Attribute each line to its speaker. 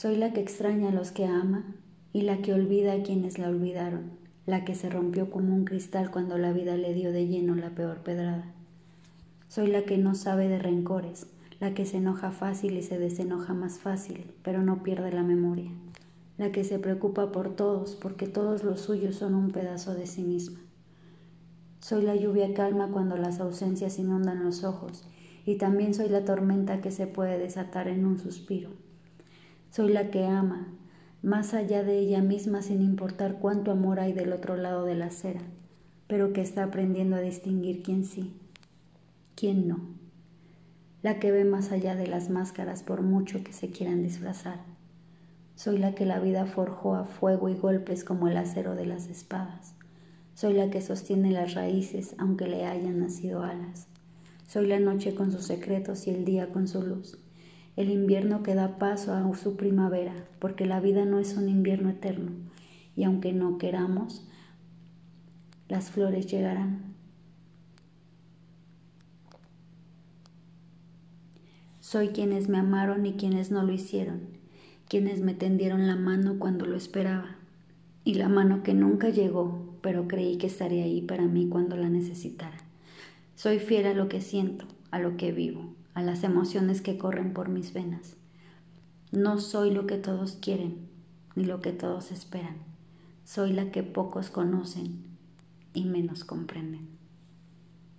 Speaker 1: Soy la que extraña a los que ama y la que olvida a quienes la olvidaron, la que se rompió como un cristal cuando la vida le dio de lleno la peor pedrada. Soy la que no sabe de rencores, la que se enoja fácil y se desenoja más fácil, pero no pierde la memoria, la que se preocupa por todos porque todos los suyos son un pedazo de sí misma. Soy la lluvia calma cuando las ausencias inundan los ojos y también soy la tormenta que se puede desatar en un suspiro. Soy la que ama, más allá de ella misma sin importar cuánto amor hay del otro lado de la acera, pero que está aprendiendo a distinguir quién sí, quién no. La que ve más allá de las máscaras por mucho que se quieran disfrazar. Soy la que la vida forjó a fuego y golpes como el acero de las espadas. Soy la que sostiene las raíces aunque le hayan nacido alas. Soy la noche con sus secretos y el día con su luz. El invierno que da paso a su primavera, porque la vida no es un invierno eterno, y aunque no queramos, las flores llegarán. Soy quienes me amaron y quienes no lo hicieron, quienes me tendieron la mano cuando lo esperaba, y la mano que nunca llegó, pero creí que estaría ahí para mí cuando la necesitara. Soy fiel a lo que siento, a lo que vivo, a las emociones que corren por mis venas. No soy lo que todos quieren, ni lo que todos esperan. Soy la que pocos conocen y menos comprenden.